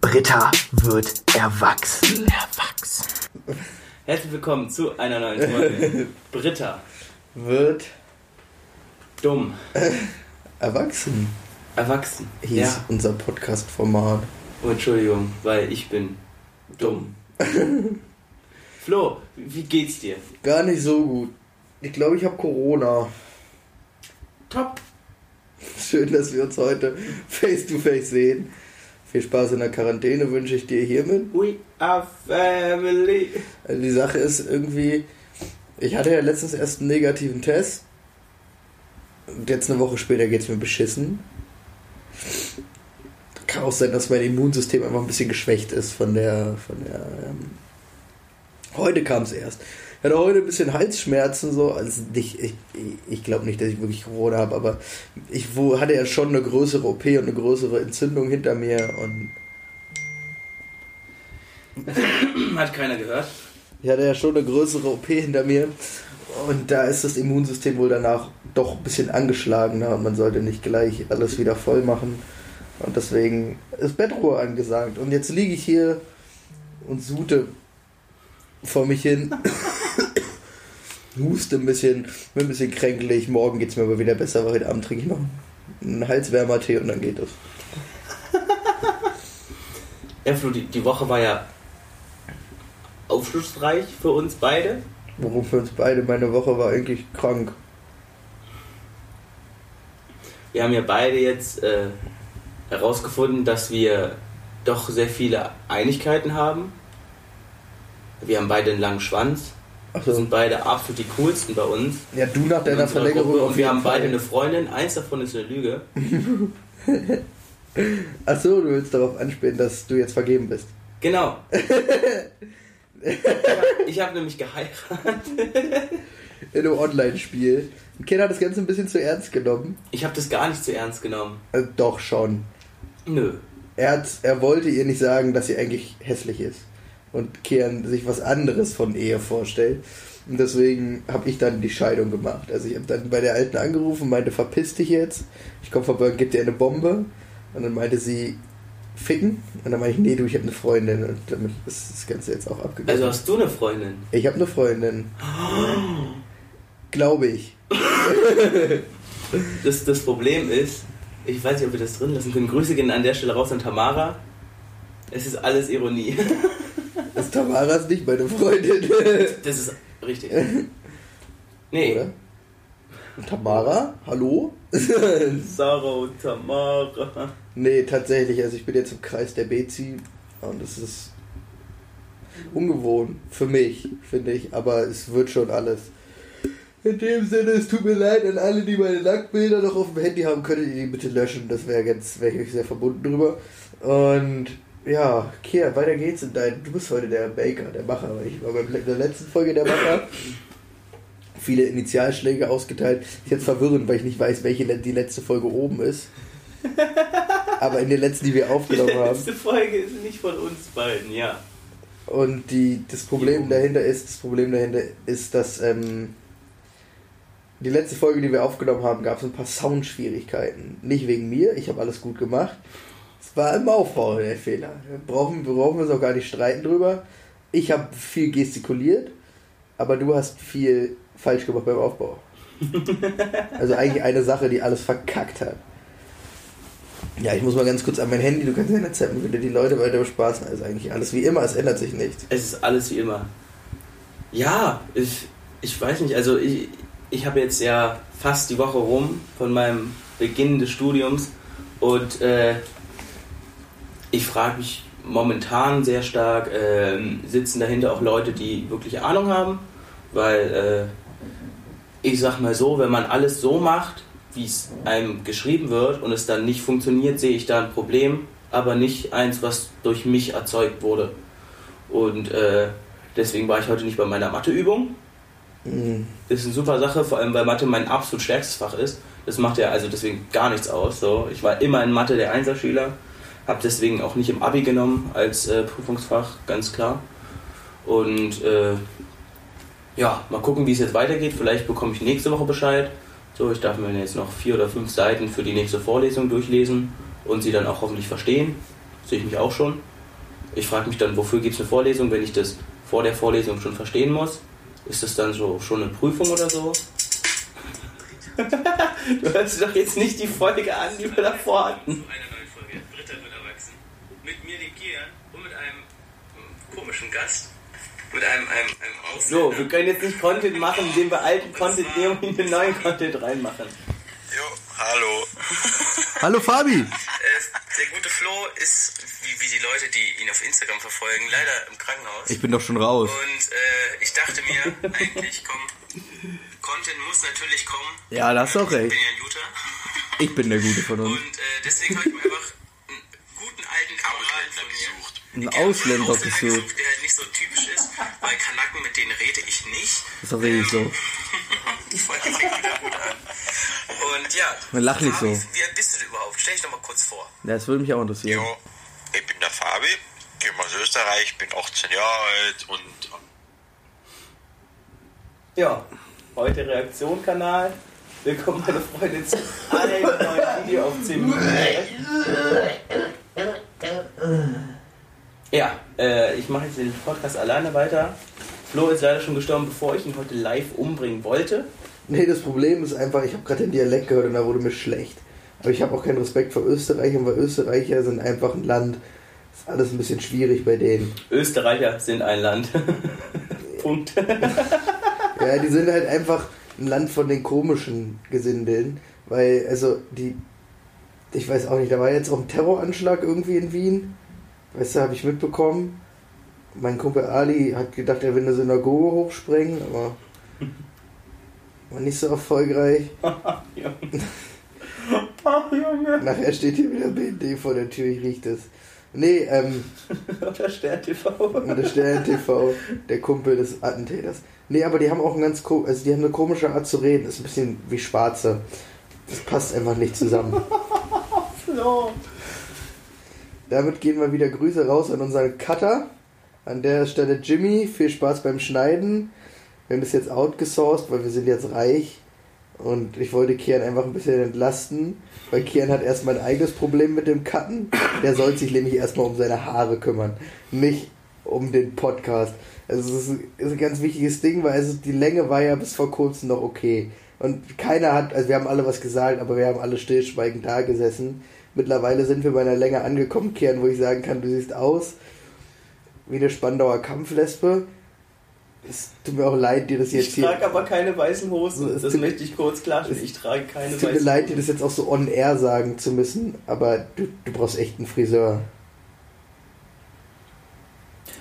Britta wird erwachsen. Erwachsen. Herzlich willkommen zu einer neuen Folge. Britta wird dumm. erwachsen. Erwachsen. Hieß ja. unser Podcast-Format. Oh, Entschuldigung, weil ich bin dumm. Flo, wie geht's dir? Gar nicht so gut. Ich glaube, ich habe Corona. Top. Schön, dass wir uns heute face to face sehen. Viel Spaß in der Quarantäne wünsche ich dir hiermit. We are family. Also die Sache ist irgendwie, ich hatte ja letztens erst einen negativen Test. Und jetzt eine Woche später geht es mir beschissen. Kann auch sein, dass mein Immunsystem einfach ein bisschen geschwächt ist von der. Von der ähm heute kam es erst. Ich hatte heute ein bisschen Halsschmerzen, so. Also nicht, ich, ich glaube nicht, dass ich wirklich Corona habe, aber ich hatte ja schon eine größere OP und eine größere Entzündung hinter mir und. Hat keiner gehört. Ich hatte ja schon eine größere OP hinter mir und da ist das Immunsystem wohl danach doch ein bisschen angeschlagener und man sollte nicht gleich alles wieder voll machen. Und deswegen ist Bettruhe angesagt. Und jetzt liege ich hier und sute vor mich hin. Huste ein bisschen, bin ein bisschen kränklich. Morgen geht es mir aber wieder besser, weil heute Abend trinke ich noch einen Halswärmer-Tee und dann geht es. Ja, Flo, die, die Woche war ja aufschlussreich für uns beide. Warum für uns beide? Meine Woche war eigentlich krank. Wir haben ja beide jetzt äh, herausgefunden, dass wir doch sehr viele Einigkeiten haben. Wir haben beide einen langen Schwanz. So. sind beide absolut die coolsten bei uns. Ja, du nach in deiner Verlängerung. Gruppe. Und wir haben beide Fall. eine Freundin. Eins davon ist eine Lüge. Achso, du willst darauf anspielen, dass du jetzt vergeben bist. Genau. ich habe nämlich geheiratet. In einem Online-Spiel. Ken hat das Ganze ein bisschen zu ernst genommen. Ich habe das gar nicht zu ernst genommen. Äh, doch schon. Nö. Er, hat, er wollte ihr nicht sagen, dass sie eigentlich hässlich ist. Und Kian sich was anderes von Ehe vorstellt. Und deswegen habe ich dann die Scheidung gemacht. Also ich habe dann bei der Alten angerufen, meinte, verpiss dich jetzt. Ich komme vorbei und gebe dir eine Bombe. Und dann meinte sie, ficken. Und dann meinte ich, nee, du, ich habe eine Freundin. Und damit ist das Ganze jetzt auch abgegangen. Also hast du eine Freundin? ich habe eine Freundin. Glaube ich. Das, das Problem ist, ich weiß nicht, ob wir das drin lassen können. Grüße gehen an der Stelle raus an Tamara. Es ist alles Ironie. Das Tamara ist nicht meine Freundin. Das ist richtig. Nee. Oder? Tamara? Hallo? Sarah und Tamara. Nee, tatsächlich. Also ich bin jetzt im Kreis der Bezi und es ist ungewohnt für mich, finde ich. Aber es wird schon alles. In dem Sinne, es tut mir leid an alle, die meine Nacktbilder noch auf dem Handy haben. Könntet ihr die bitte löschen? Das wäre ganz, wäre ich sehr verbunden drüber. Und ja, Kia, weiter geht's. In dein, du bist heute der Baker, der Macher. Ich war bei der letzten Folge der Macher. Viele Initialschläge ausgeteilt. Ist jetzt verwirrend, weil ich nicht weiß, welche die letzte Folge oben ist. Aber in den letzten, die wir Die aufgenommen haben. letzte Folge ist nicht von uns beiden, ja. Und die, das Problem dahinter ist, das Problem dahinter ist, dass ähm, die letzte Folge, die wir aufgenommen haben, gab es ein paar Soundschwierigkeiten. Nicht wegen mir, ich habe alles gut gemacht. War im Aufbau der Fehler. Wir brauchen, wir brauchen uns auch gar nicht streiten drüber. Ich habe viel gestikuliert, aber du hast viel falsch gemacht beim Aufbau. Also eigentlich eine Sache, die alles verkackt hat. Ja, ich muss mal ganz kurz an mein Handy, du kannst ja nicht zappen, würde die Leute weiter bespaßen. Also eigentlich alles wie immer, es ändert sich nichts. Es ist alles wie immer. Ja, ich, ich weiß nicht, also ich, ich habe jetzt ja fast die Woche rum von meinem Beginn des Studiums und äh, ich frage mich momentan sehr stark, ähm, sitzen dahinter auch Leute, die wirklich Ahnung haben, weil äh, ich sag mal so, wenn man alles so macht, wie es einem geschrieben wird und es dann nicht funktioniert, sehe ich da ein Problem, aber nicht eins, was durch mich erzeugt wurde. Und äh, deswegen war ich heute nicht bei meiner Matheübung. Mhm. Das ist eine super Sache, vor allem weil Mathe mein absolut stärkstes Fach ist. Das macht ja also deswegen gar nichts aus. So. Ich war immer in Mathe der Einserschüler, habe deswegen auch nicht im Abi genommen als äh, Prüfungsfach, ganz klar. Und äh, ja, mal gucken, wie es jetzt weitergeht. Vielleicht bekomme ich nächste Woche Bescheid. So, ich darf mir jetzt noch vier oder fünf Seiten für die nächste Vorlesung durchlesen und sie dann auch hoffentlich verstehen. sehe ich mich auch schon. Ich frage mich dann, wofür gibt es eine Vorlesung, wenn ich das vor der Vorlesung schon verstehen muss? Ist das dann so schon eine Prüfung oder so? du hörst doch jetzt nicht die Folge an, die wir davor hatten. Mit mir, Kian und mit einem ähm, komischen Gast. Mit einem, einem, einem Ausländer. So, wir können jetzt nicht Content machen, indem wir alten Content nehmen und den neuen Content reinmachen. Jo, hallo. Hallo Fabi! Äh, der gute Flo ist, wie, wie die Leute, die ihn auf Instagram verfolgen, leider im Krankenhaus. Ich bin doch schon raus. Und äh, ich dachte mir, eigentlich, komm, Content muss natürlich kommen. Ja, da hast du auch Ich recht. bin ja ein Guter. Ich bin der Gute von Und uns. äh, deswegen habe ich mir einfach einen Ausländer gesucht. der halt nicht so typisch ist, weil Kanaken, mit denen rede ich nicht. Das auch richtig so. An. Und ja. Man lacht nicht Fabi, so. Wie alt bist du denn überhaupt? Stell dich doch mal kurz vor. Ja, Das würde mich auch interessieren. Jo, ich bin der Fabi, komme aus Österreich, bin 18 Jahre alt und Ja, heute Reaktion-Kanal. Willkommen, meine Freunde, zu einem neuen Video auf 10 Minuten. Ja, äh, ich mache jetzt den Podcast alleine weiter. Flo ist leider schon gestorben, bevor ich ihn heute live umbringen wollte. Nee, das Problem ist einfach, ich habe gerade den Dialekt gehört und da wurde mir schlecht. Aber ich habe auch keinen Respekt vor Österreichern, weil Österreicher sind einfach ein Land. Ist alles ein bisschen schwierig bei denen. Österreicher sind ein Land. Punkt. Ja, die sind halt einfach ein Land von den komischen Gesindeln. Weil, also, die. Ich weiß auch nicht, da war jetzt auch ein Terroranschlag irgendwie in Wien. Weißt du, habe ich mitbekommen. Mein Kumpel Ali hat gedacht, er will eine Synagoge hochsprengen, aber. War nicht so erfolgreich. Ach, Junge. Nachher steht hier wieder BND vor der Tür, ich riech das. Nee, ähm, Oder Stern TV. und der Stern TV, der Kumpel des Attentäters. Nee, aber die haben auch ein ganz also die haben eine komische Art zu reden, ist ein bisschen wie Schwarze. Das passt einfach nicht zusammen. Flo. Damit gehen wir wieder Grüße raus an unseren Cutter. An der Stelle Jimmy, viel Spaß beim Schneiden. Wir haben das jetzt outgesourced, weil wir sind jetzt reich. Und ich wollte Kian einfach ein bisschen entlasten, weil Kian hat erstmal ein eigenes Problem mit dem Cutten. Der soll sich nämlich erstmal um seine Haare kümmern, nicht um den Podcast. Also es ist, ein ganz wichtiges Ding, weil also die Länge war ja bis vor kurzem noch okay. Und keiner hat, also wir haben alle was gesagt, aber wir haben alle stillschweigend da gesessen. Mittlerweile sind wir bei einer Länge angekommen, Kian, wo ich sagen kann, du siehst aus wie eine Spandauer Kampflespe. Es tut mir auch leid, dir das jetzt Ich hier. trage aber keine weißen Hosen. Das tut- möchte ich kurz klarstellen. Ich trage keine Es tut mir weißen leid, dir das jetzt auch so on air sagen zu müssen, aber du, du brauchst echt einen Friseur.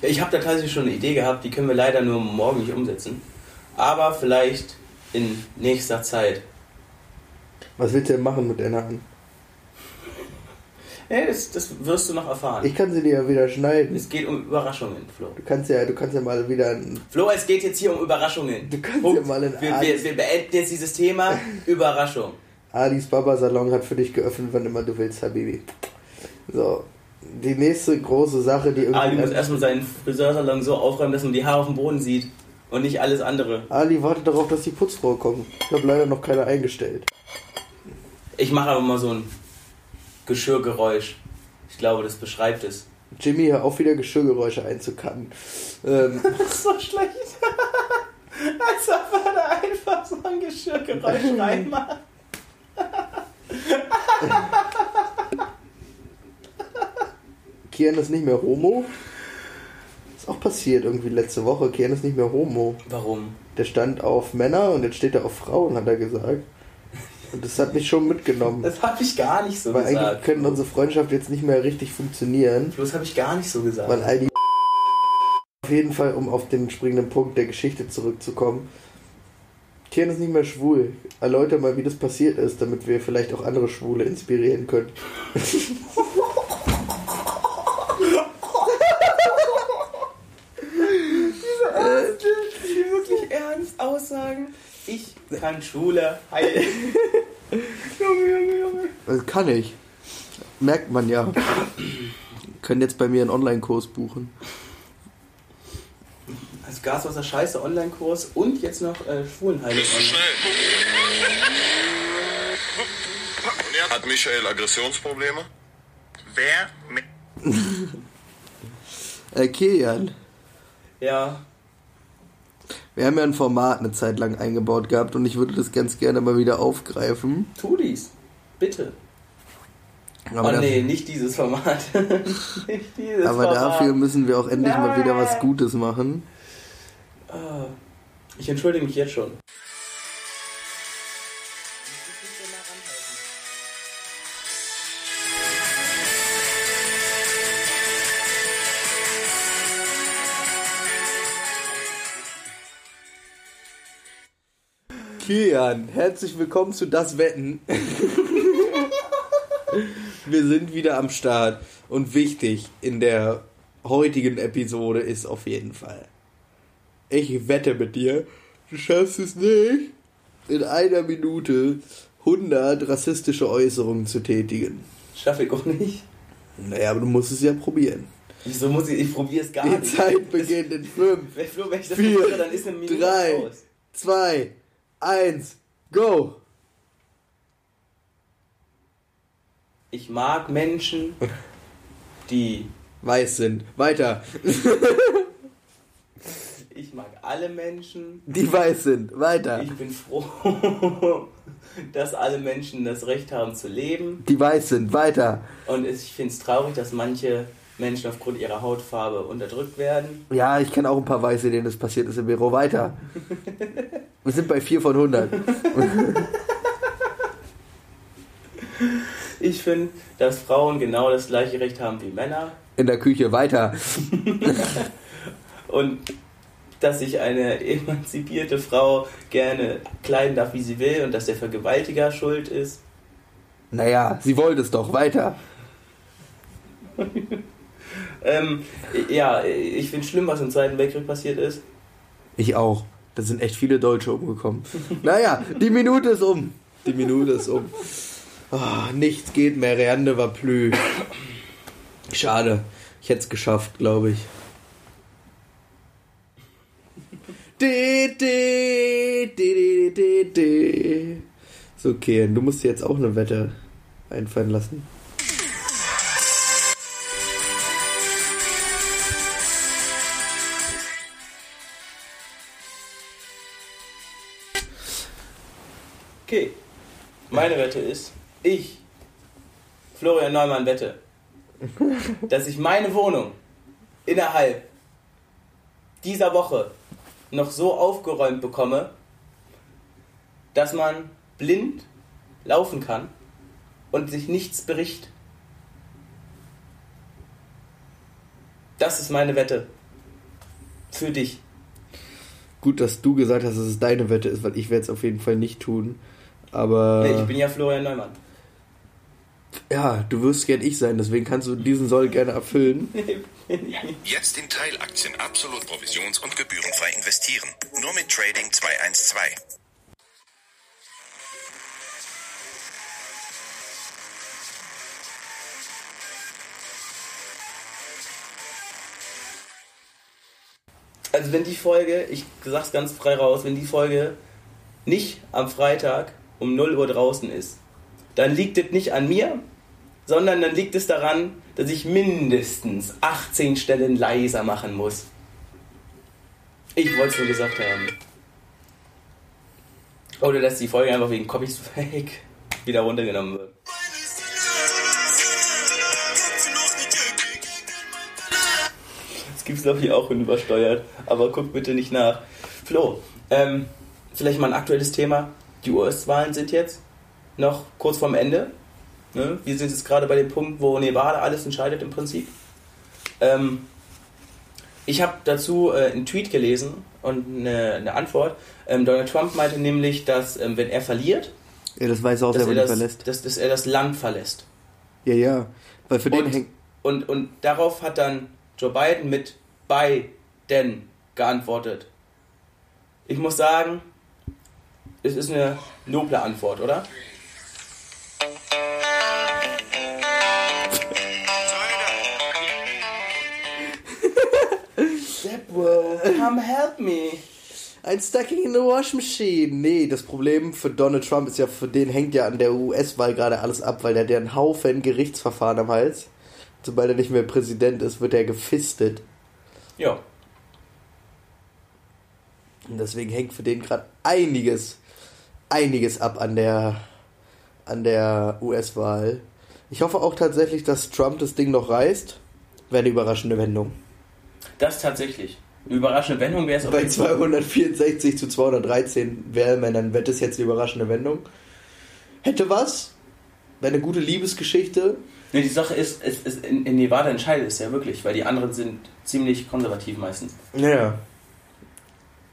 Ich habe da tatsächlich schon eine Idee gehabt, die können wir leider nur morgen nicht umsetzen. Aber vielleicht in nächster Zeit. Was willst du denn machen mit deiner Hand? Ja, das, das wirst du noch erfahren. Ich kann sie dir ja wieder schneiden. es geht um Überraschungen, Flo. Du kannst ja, du kannst ja mal wieder ein, Flo, es geht jetzt hier um Überraschungen. Du kannst Punkt. ja mal in wir, wir, wir beenden jetzt dieses Thema Überraschung. Alis Baba Salon hat für dich geöffnet, wann immer du willst, Habibi. So, die nächste große Sache, die irgendwie. Ali muss erstmal seinen Friseursalon so aufräumen, dass man die Haare auf dem Boden sieht und nicht alles andere. Ali wartet darauf, dass die Putzfrau kommt. Ich habe leider noch keine eingestellt. Ich mache aber mal so ein Geschirrgeräusch. Ich glaube, das beschreibt es. Jimmy, hör auf wieder Geschirrgeräusche einzukatten. Ähm, Das ist so schlecht. Als ob er da einfach so ein Geschirrgeräusch reinmacht. Kian ist nicht mehr Homo. Ist auch passiert irgendwie letzte Woche. Kian ist nicht mehr Homo. Warum? Der stand auf Männer und jetzt steht er auf Frauen, hat er gesagt. Und das hat mich schon mitgenommen. Das habe ich gar nicht so Weil eigentlich gesagt. könnte unsere Freundschaft jetzt nicht mehr richtig funktionieren. Das habe ich gar nicht so gesagt. Weil all die auf jeden Fall, um auf den springenden Punkt der Geschichte zurückzukommen. Kian ist nicht mehr schwul. Erläuter mal, wie das passiert ist, damit wir vielleicht auch andere Schwule inspirieren können. die wirklich ernst ich kann Schule heilen. Junge, Junge, Junge. Das kann ich. Merkt man ja. Können jetzt bei mir einen Online-Kurs buchen. Also Gaswasser Scheiße Online-Kurs und jetzt noch äh, Schwulenheilung online. Hat Michael Aggressionsprobleme? Wer? Mit Äh, Kilian, Ja, wir haben ja ein Format eine Zeit lang eingebaut gehabt und ich würde das ganz gerne mal wieder aufgreifen. tu dies. Bitte. Aber, oh nee, nicht dieses Format. nicht dieses aber Format. dafür müssen wir auch endlich mal wieder was Nein. Gutes machen. Ah, Ich entschuldige mich jetzt schon. Kilian, herzlich willkommen zu Das Wetten. Wir sind wieder am Start und wichtig in der heutigen Episode ist auf jeden Fall. Ich wette mit dir, du schaffst es nicht, in einer Minute 100 rassistische Äußerungen zu tätigen. Schaffe ich auch nicht. Naja, aber du musst es ja probieren. Wieso muss ich? Ich probiere es gar Die nicht. Zeit beginnt in 5, Wenn, ich das Vier, probiere, dann ist eine Minute drei. aus. 2, 1, go! Ich mag Menschen, die. Weiß sind. Weiter. Ich mag alle Menschen. Die weiß sind. Weiter. Ich bin froh, dass alle Menschen das Recht haben zu leben. Die weiß sind. Weiter. Und ich finde es traurig, dass manche Menschen aufgrund ihrer Hautfarbe unterdrückt werden. Ja, ich kenne auch ein paar Weiße, denen das passiert ist im Büro. Weiter. Wir sind bei 4 von 100. Ich finde, dass Frauen genau das gleiche Recht haben wie Männer. In der Küche. Weiter. Und dass sich eine emanzipierte Frau gerne kleiden darf, wie sie will. Und dass der Vergewaltiger schuld ist. Naja, sie wollte es doch. Weiter. Ähm, ja, ich finde schlimm, was im Zweiten Weltkrieg passiert ist. Ich auch. Da sind echt viele Deutsche umgekommen. Naja, die Minute ist um. Die Minute ist um. Ah, nichts geht mehr. Reande war plü. Schade. Ich hätte es geschafft, glaube ich. So, okay, du musst dir jetzt auch eine Wette einfallen lassen. Okay. Meine Wette ist, ich, Florian Neumann, wette, dass ich meine Wohnung innerhalb dieser Woche noch so aufgeräumt bekomme, dass man blind laufen kann und sich nichts bericht. Das ist meine Wette. Für dich. Gut, dass du gesagt hast, dass es deine Wette ist, weil ich werde es auf jeden Fall nicht tun. Aber Nee, ich bin ja Florian Neumann. ja, du wirst gern ich sein, deswegen kannst du diesen Soll gerne erfüllen. Jetzt in Teilaktien absolut provisions- und gebührenfrei investieren. Nur mit Trading 212. Also wenn die Folge, ich sag's ganz frei raus, wenn die Folge nicht am Freitag um 0 Uhr draußen ist, dann liegt es nicht an mir, sondern dann liegt es daran, dass ich mindestens 18 Stellen leiser machen muss. Ich wollte es nur gesagt haben. Oder dass die Folge einfach wegen Copies Fake wieder runtergenommen wird. Das gibt's glaube ich auch unübersteuert, aber guck bitte nicht nach. Flo, ähm, vielleicht mal ein aktuelles Thema. Die US-Wahlen sind jetzt noch kurz vorm Ende. Ne? Wir sind jetzt gerade bei dem Punkt, wo Nevada alles entscheidet im Prinzip. Ähm, ich habe dazu äh, einen Tweet gelesen und eine, eine Antwort. Ähm, Donald Trump meinte nämlich, dass ähm, wenn er verliert, Ja, das weiß er auch dass er das, verlässt. dass, dass er das Land verlässt. Ja, ja. Weil für den Und, hängt. und, und darauf hat dann Joe Biden mit Biden geantwortet. Ich muss sagen, es ist eine noble Antwort, oder? Stepwell, come help me. Ein Stacking in the Wash Machine. Nee, das Problem für Donald Trump ist ja, für den hängt ja an der US-Wahl gerade alles ab, weil der hat ja einen Haufen Gerichtsverfahren am Hals, sobald er nicht mehr Präsident ist, wird er gefistet. Ja. Und deswegen hängt für den gerade einiges, einiges ab an der, an der US-Wahl. Ich hoffe auch tatsächlich, dass Trump das Ding noch reißt. Wäre eine überraschende Wendung. Das tatsächlich. Eine überraschende Wendung wäre es Bei jeden Fall. 264 zu 213 Wählmännern wird es jetzt eine überraschende Wendung. Hätte was. Wäre eine gute Liebesgeschichte. Nee, die Sache ist, es, es, in, in Nevada entscheidet es ja wirklich, weil die anderen sind ziemlich konservativ meistens. Naja.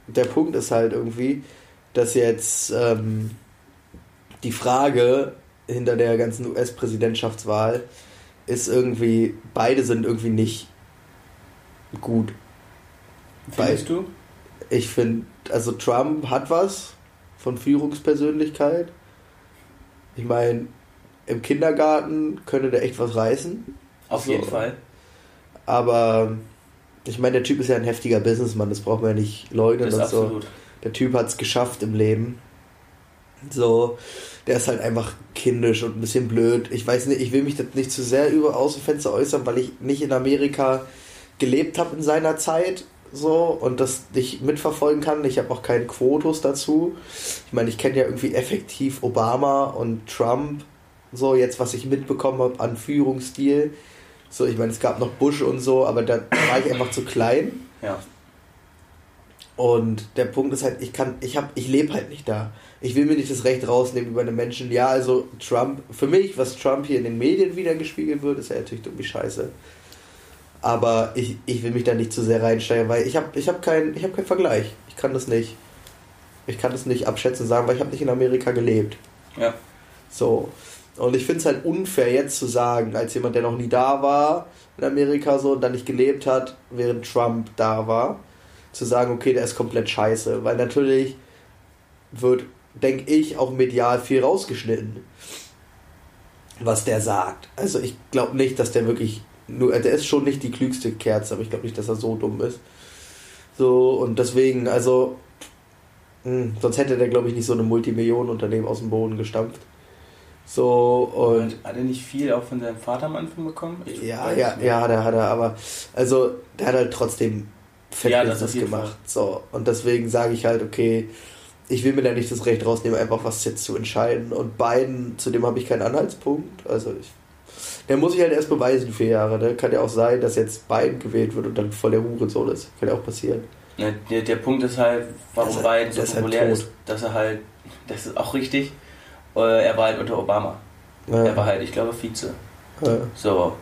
Der Punkt ist halt irgendwie, dass jetzt ähm, die Frage hinter der ganzen US-Präsidentschaftswahl ist irgendwie, beide sind irgendwie nicht gut. Findest du? Ich finde, also Trump hat was von Führungspersönlichkeit. Ich meine, im Kindergarten könnte der echt was reißen. Auf So. jeden Fall. Aber ich meine, der Typ ist ja ein heftiger Businessmann, das braucht man ja nicht leugnen Das ist und so. absolut. Der Typ hat es geschafft im Leben. So, der ist halt einfach kindisch und ein bisschen blöd. Ich weiß nicht, ich will mich das nicht zu sehr über aus dem Fenster äußern, weil ich nicht in Amerika gelebt habe in seiner Zeit so und das nicht mitverfolgen kann. Ich habe auch keinen Quotus dazu. Ich meine, ich kenne ja irgendwie effektiv Obama und Trump. So, jetzt was ich mitbekommen habe an Führungsstil. So, ich meine, es gab noch Bush und so, aber da war ich einfach zu klein. Ja. Und der Punkt ist halt, ich kann, ich hab, ich lebe halt nicht da. Ich will mir nicht das Recht rausnehmen über einen Menschen. Ja, also Trump, für mich, was Trump hier in den Medien wiedergespiegelt wird, ist ja natürlich irgendwie scheiße. Aber ich, ich will mich da nicht zu sehr reinsteigen, weil ich habe ich hab keinen ich hab keinen Vergleich. Ich kann das nicht. Ich kann das nicht abschätzen sagen, weil ich habe nicht in Amerika gelebt. Ja. So. Und ich finde es halt unfair, jetzt zu sagen, als jemand, der noch nie da war in Amerika so und dann nicht gelebt hat, während Trump da war, zu sagen, okay, der ist komplett scheiße. Weil natürlich wird, denke ich, auch medial viel rausgeschnitten, was der sagt. Also ich glaube nicht, dass der wirklich nur, der ist schon nicht die klügste Kerze, aber ich glaube nicht, dass er so dumm ist. So, und deswegen, also, mh, sonst hätte der, glaube ich, nicht so eine Multimillionenunternehmen aus dem Boden gestampft. So, und Und hat er nicht viel auch von seinem Vater am Anfang bekommen? Ich ja, ja, nicht. ja, da hat er, aber also der hat halt trotzdem Ja, auf jeden gemacht. So, und deswegen sage ich halt, okay, ich will mir da nicht das Recht rausnehmen, einfach was jetzt zu entscheiden. Und Biden, zu dem habe ich keinen Anhaltspunkt. Also ich. Der muss sich halt erst beweisen, vier Jahre. Ne? Kann ja auch sein, dass jetzt Biden gewählt wird und dann voll der Hurensohn ist. Kann ja auch passieren. Ne, der, der Punkt ist halt, warum Biden so halt populär ist, dass er halt, das ist auch richtig, er war halt unter Obama. Ja, Er war halt, ich glaube, Vize. ja. So.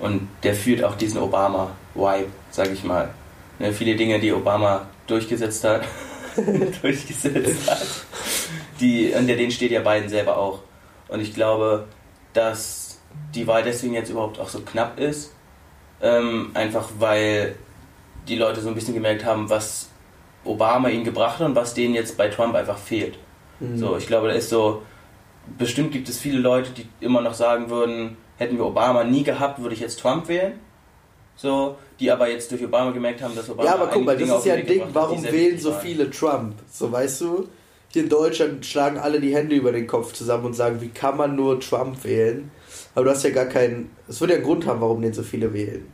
Und der führt auch diesen Obama-Vibe, sag ich mal. Ne, viele Dinge, die Obama durchgesetzt hat, durchgesetzt hat, die, unter denen steht ja Biden selber auch. Und ich glaube, dass die Wahl deswegen jetzt überhaupt auch so knapp ist. Ähm, einfach weil die Leute so ein bisschen gemerkt haben, was Obama ihnen gebracht hat und was denen jetzt bei Trump einfach fehlt. Mhm. So, ich glaube, da ist so, bestimmt gibt es viele Leute, die immer noch sagen würden, hätten wir Obama nie gehabt, würde ich jetzt Trump wählen. So, die aber jetzt durch Obama gemerkt haben, dass Obama Ja, aber guck mal, das Dinge ist ja ein Ding, warum wählen so viele Trump? So, weißt du? Hier in Deutschland schlagen alle die Hände über den Kopf zusammen und sagen, wie kann man nur Trump wählen? Aber du hast ja gar keinen. Es wird ja einen Grund haben, warum den so viele wählen.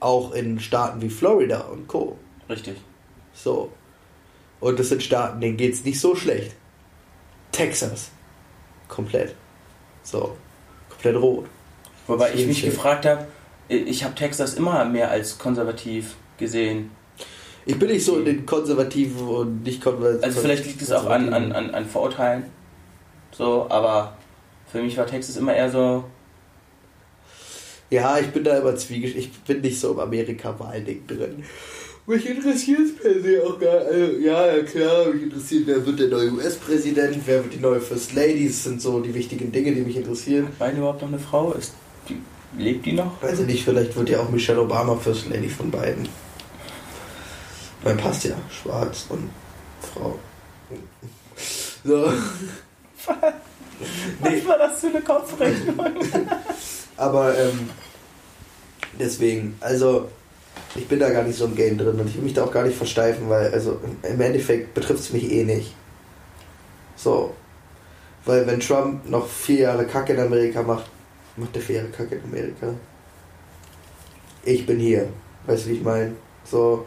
Auch in Staaten wie Florida und Co. Richtig. So. Und das sind Staaten, denen geht's nicht so schlecht. Texas. Komplett. So. Komplett rot. Wobei ich mich gefragt habe, ich habe Texas immer mehr als konservativ gesehen. Ich bin nicht so in den konservativen und nicht konservativen. Also vielleicht liegt es auch an, an, an, an Vorurteilen. So, aber für mich war Texas immer eher so, Ja, ich bin da immer zwiegespalten. Ich bin nicht so im Amerika-Wahlding drin. Mich interessiert es per se auch gar also, Ja, ja, klar, mich interessiert, wer wird der neue US-Präsident, wer wird die neue First Lady. Das sind so die wichtigen Dinge, die mich interessieren. Biden überhaupt noch eine Frau? Ist die, lebt die noch? Weiß ich nicht, vielleicht wird ja auch Michelle Obama First Lady von beiden. Weil passt ja, schwarz und Frau. So. Nee. Was war das für eine Kopfrechnung? Aber ähm, deswegen, also ich bin da gar nicht so im Game drin und ich will mich da auch gar nicht versteifen, weil also im Endeffekt betrifft es mich eh nicht. So. Weil wenn Trump noch vier Jahre Kacke in Amerika macht, macht der für ihre Kacke in Amerika? Ich bin hier. Weißt du, wie ich meine? So,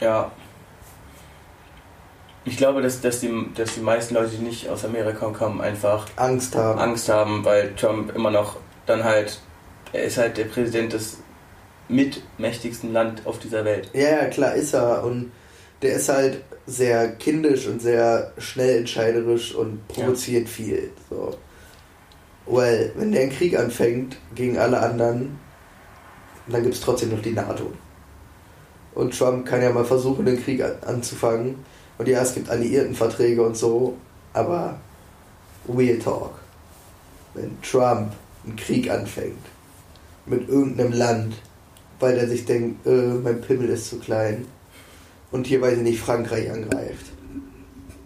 Ja. Ich glaube, dass, dass, die, dass die meisten Leute, die nicht aus Amerika kommen, einfach Angst haben. Angst haben, weil Trump immer noch dann halt, er ist halt der Präsident des mitmächtigsten Land auf dieser Welt. Ja, ja, klar ist er. Und der ist halt sehr kindisch und sehr schnell entscheiderisch und provoziert viel. So. Well, wenn der einen Krieg anfängt gegen alle anderen, dann gibt es trotzdem noch die NATO. Und Trump kann ja mal versuchen, den Krieg an- anzufangen. Und ja, es gibt Alliiertenverträge und so, aber Real Talk. Wenn Trump einen Krieg anfängt mit irgendeinem Land, weil er sich denkt, äh, mein Pimmel ist zu klein und hier, weiß ich nicht, Frankreich angreift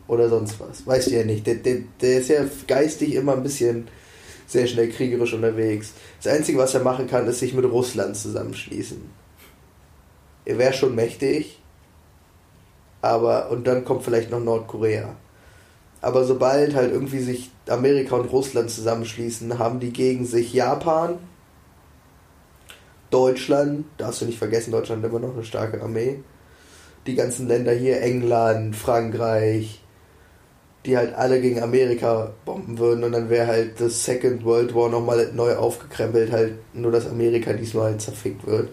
oder sonst was, weißt du ja nicht. Der, der, der ist ja geistig immer ein bisschen sehr schnell kriegerisch unterwegs. Das Einzige, was er machen kann, ist sich mit Russland zusammenschließen. Er wäre schon mächtig, aber und dann kommt vielleicht noch Nordkorea. Aber sobald halt irgendwie sich Amerika und Russland zusammenschließen, haben die gegen sich Japan, Deutschland, darfst du nicht vergessen, Deutschland hat immer noch eine starke Armee. Die ganzen Länder hier, England, Frankreich, die halt alle gegen Amerika bomben würden und dann wäre halt das Second World War nochmal neu aufgekrempelt, halt nur dass Amerika diesmal halt zerfickt wird.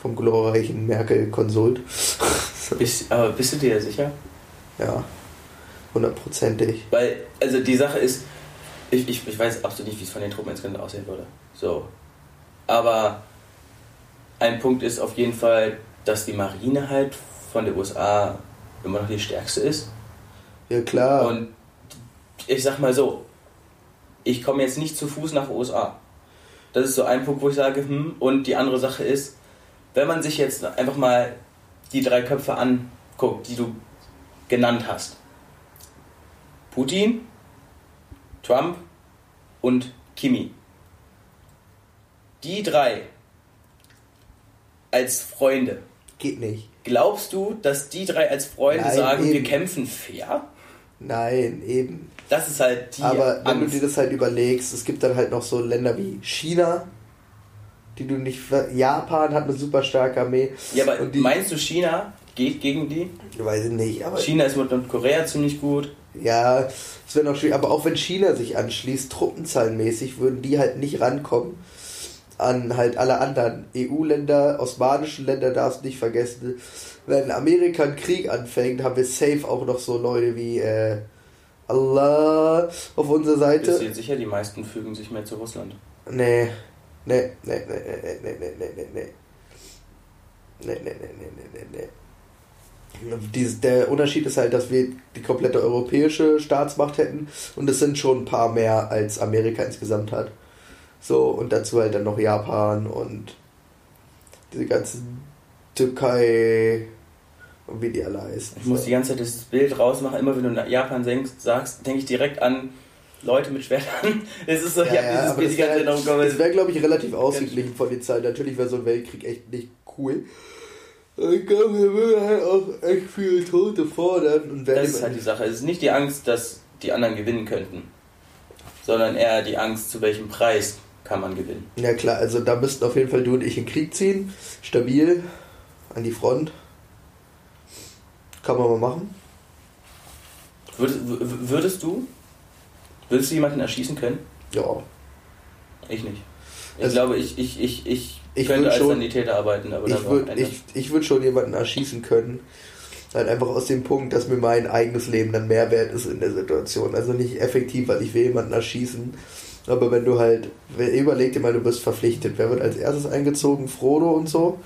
Vom glorreichen Merkel-Konsult. Bist, aber bist du dir sicher? ja, hundertprozentig. Weil, also die Sache ist, ich, ich, ich weiß absolut nicht, wie es von den Truppen insgesamt aussehen würde. So. Aber ein Punkt ist auf jeden Fall, dass die Marine halt von der USA immer noch die stärkste ist. Ja klar. Und ich sag mal so, ich komme jetzt nicht zu Fuß nach USA. Das ist so ein Punkt, wo ich sage, hm. Und die andere Sache ist, wenn man sich jetzt einfach mal die drei Köpfe anguckt, die du genannt hast. Putin, Trump und Kimi. Die drei als Freunde. Geht nicht. Glaubst du, dass die drei als Freunde Nein, sagen, wir eben. kämpfen fair? Nein, eben. Das ist halt die Aber wenn du dir das halt überlegst, es gibt dann halt noch so Länder wie China, die du nicht. Japan hat eine super starke Armee. Ja, aber die- meinst du, China geht gegen die? Weiß ich nicht, aber. China ist mit Nordkorea ziemlich gut. Ja, es wäre noch schwierig. Aber auch wenn China sich anschließt, truppenzahlenmäßig, würden die halt nicht rankommen an halt alle anderen EU-Länder, osmanischen Länder, darfst du nicht vergessen. Wenn Amerika einen Krieg anfängt, haben wir safe auch noch so Leute wie äh, Allah auf unserer Seite. Bist du sicher, die meisten fügen sich mehr zu Russland? Nee. Nee, nee, nee, nee, nee, nee, nee, nee, nee. Nee, nee, nee, nee, nee, nee, nee. Dies, der Unterschied ist halt, dass wir die komplette europäische Staatsmacht hätten und es sind schon ein paar mehr als Amerika insgesamt hat. So, und dazu halt dann noch Japan und diese ganzen Türkei und wie die alle heißen. Ich muss die ganze Zeit das Bild rausmachen. Immer wenn du nach Japan denkst, sagst, denke ich direkt an Leute mit Schwertern. Es ist so, ich ja, habe ja, dieses Bild die ganze Zeit wäre, noch im das wäre glaube ich, relativ ausgeglichen von den Zahlen. Natürlich wäre so ein Weltkrieg echt nicht cool. Ich glaube, wir würden halt auch echt viele Tote fordern. Und Das ist halt die Sache. Es ist nicht die Angst, dass die anderen gewinnen könnten, sondern eher die Angst, zu welchem Preis kann man gewinnen. ja klar, also da müssten auf jeden Fall du und ich in den Krieg ziehen. Stabil, an die Front. Kann man mal machen. Würdest, würdest du, würdest du jemanden erschießen können? Ja. Ich nicht. Ich Also- glaube, ich, ich, ich, ich, Ich könnte als schon- Sanitäter arbeiten, aber Ich würde ich, ich würd schon jemanden erschießen können. Halt einfach aus dem Punkt, dass mir mein eigenes Leben dann mehr wert ist in der Situation. Also nicht effektiv, weil ich will jemanden erschießen. Aber wenn du halt, wer- überleg dir mal, du bist verpflichtet. Wer wird als erstes eingezogen? Frodo und so.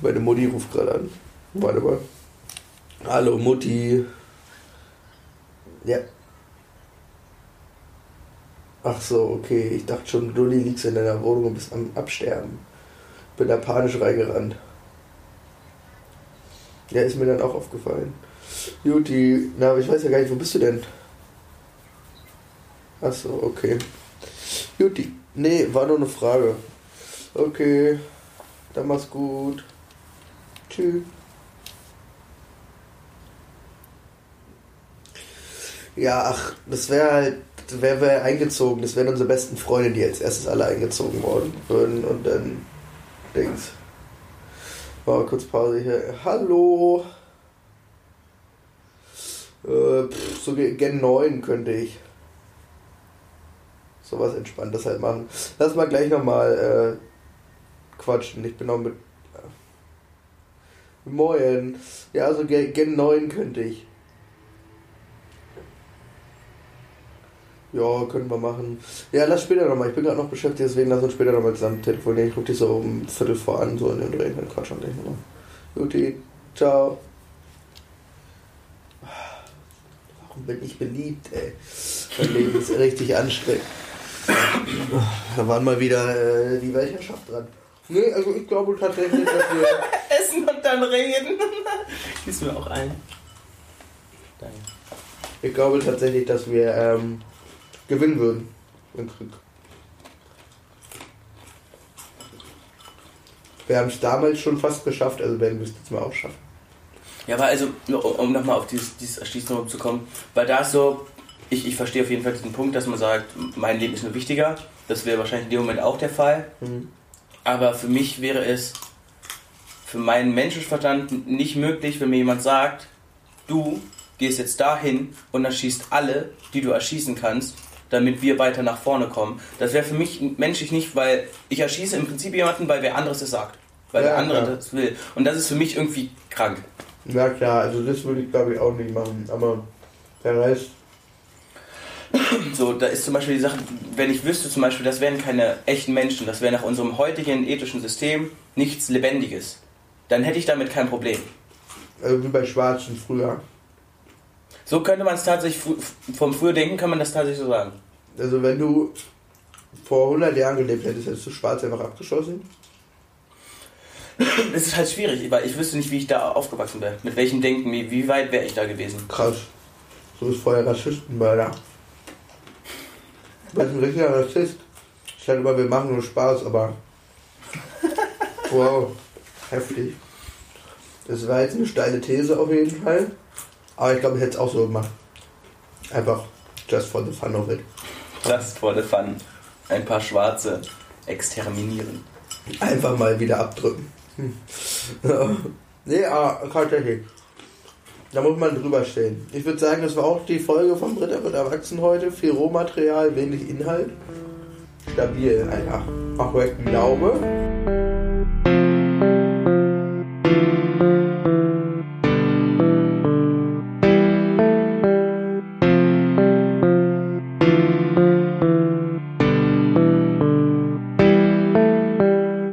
Meine Mutti ruft gerade an. Warte mal. Hallo Mutti. Ja. Ach so, okay. Ich dachte schon, du liegst in deiner Wohnung und bist am Absterben. Bin da panisch reingerannt. Ja, ist mir dann auch aufgefallen. Juti, na, aber ich weiß ja gar nicht, wo bist du denn? Ach so, okay. Juti, nee, war nur eine Frage. Okay, dann mach's gut. Tschüss. Ja, ach, das wäre halt wer wäre eingezogen? Das wären unsere besten Freunde, die als erstes alle eingezogen worden würden. Und dann Dings. Mal kurz Pause hier. Hallo. Äh, pff, so ge- Gen 9 könnte ich. Sowas Entspanntes halt machen. Lass mal gleich nochmal äh, quatschen. Ich bin noch mit. Äh, Moin. Ja, also Gen, Gen 9 könnte ich. Ja, können wir machen. Ja, lass später nochmal. Ich bin gerade noch beschäftigt, deswegen lass uns später nochmal zusammen telefonieren. Ich rufe dich so um Viertel vor an, so in den Dreh, dann quatschen wir gleich nochmal. Juti, ciao. Warum bin ich beliebt, ey? Mein Leben ist richtig anstrengend. Da waren mal wieder äh, die Weltherrschaft dran. Nee, also ich glaube tatsächlich, dass wir. Essen und dann reden. Gieß mir auch ein. Danke. Ich glaube tatsächlich, dass wir ähm, gewinnen würden im Krieg. Wir haben es damals schon fast geschafft, also werden wir es jetzt mal auch schaffen. Ja, aber also, um nochmal auf dieses, dieses Erschließen zu kommen, weil da ist so, ich, ich verstehe auf jeden Fall diesen Punkt, dass man sagt, mein Leben ist nur wichtiger. Das wäre wahrscheinlich in dem Moment auch der Fall. Mhm. Aber für mich wäre es für meinen Menschenverstand nicht möglich, wenn mir jemand sagt, du gehst jetzt dahin und erschießt alle, die du erschießen kannst, damit wir weiter nach vorne kommen. Das wäre für mich menschlich nicht, weil ich erschieße im Prinzip jemanden, weil wer anderes es sagt. Weil Ja, der andere klar. das will. Und das ist für mich irgendwie krank. Ja klar, also das würde ich glaube ich auch nicht machen, aber der Rest. So, da ist zum Beispiel die Sache, wenn ich wüsste zum Beispiel, das wären keine echten Menschen, das wäre nach unserem heutigen ethischen System nichts Lebendiges, dann hätte ich damit kein Problem. Also wie bei Schwarzen früher. So könnte man es tatsächlich vom früher denken, kann man das tatsächlich so sagen. Also wenn du vor 100 Jahren gelebt hättest, hättest du Schwarz einfach abgeschossen. Es ist halt schwierig, weil ich wüsste nicht, wie ich da aufgewachsen wäre. Mit welchem Denken, wie, wie weit wäre ich da gewesen. Krass. So ist vorher Rassistenmörder. Du bist ein richtiger Rassist. Ich dachte immer, wir machen nur Spaß, aber. Wow, heftig. Das war jetzt eine steile These auf jeden Fall. Aber ich glaube, ich hätte es auch so gemacht. Einfach just for the fun of it. Just for the fun. Ein paar Schwarze exterminieren. Einfach mal wieder abdrücken. Hm. Nee, aber tatsächlich. Da muss man drüber stehen. Ich würde sagen, das war auch die Folge vom Britta wird erwachsen heute. Viel Rohmaterial, wenig Inhalt. Stabil einfach. Auch ich glaube,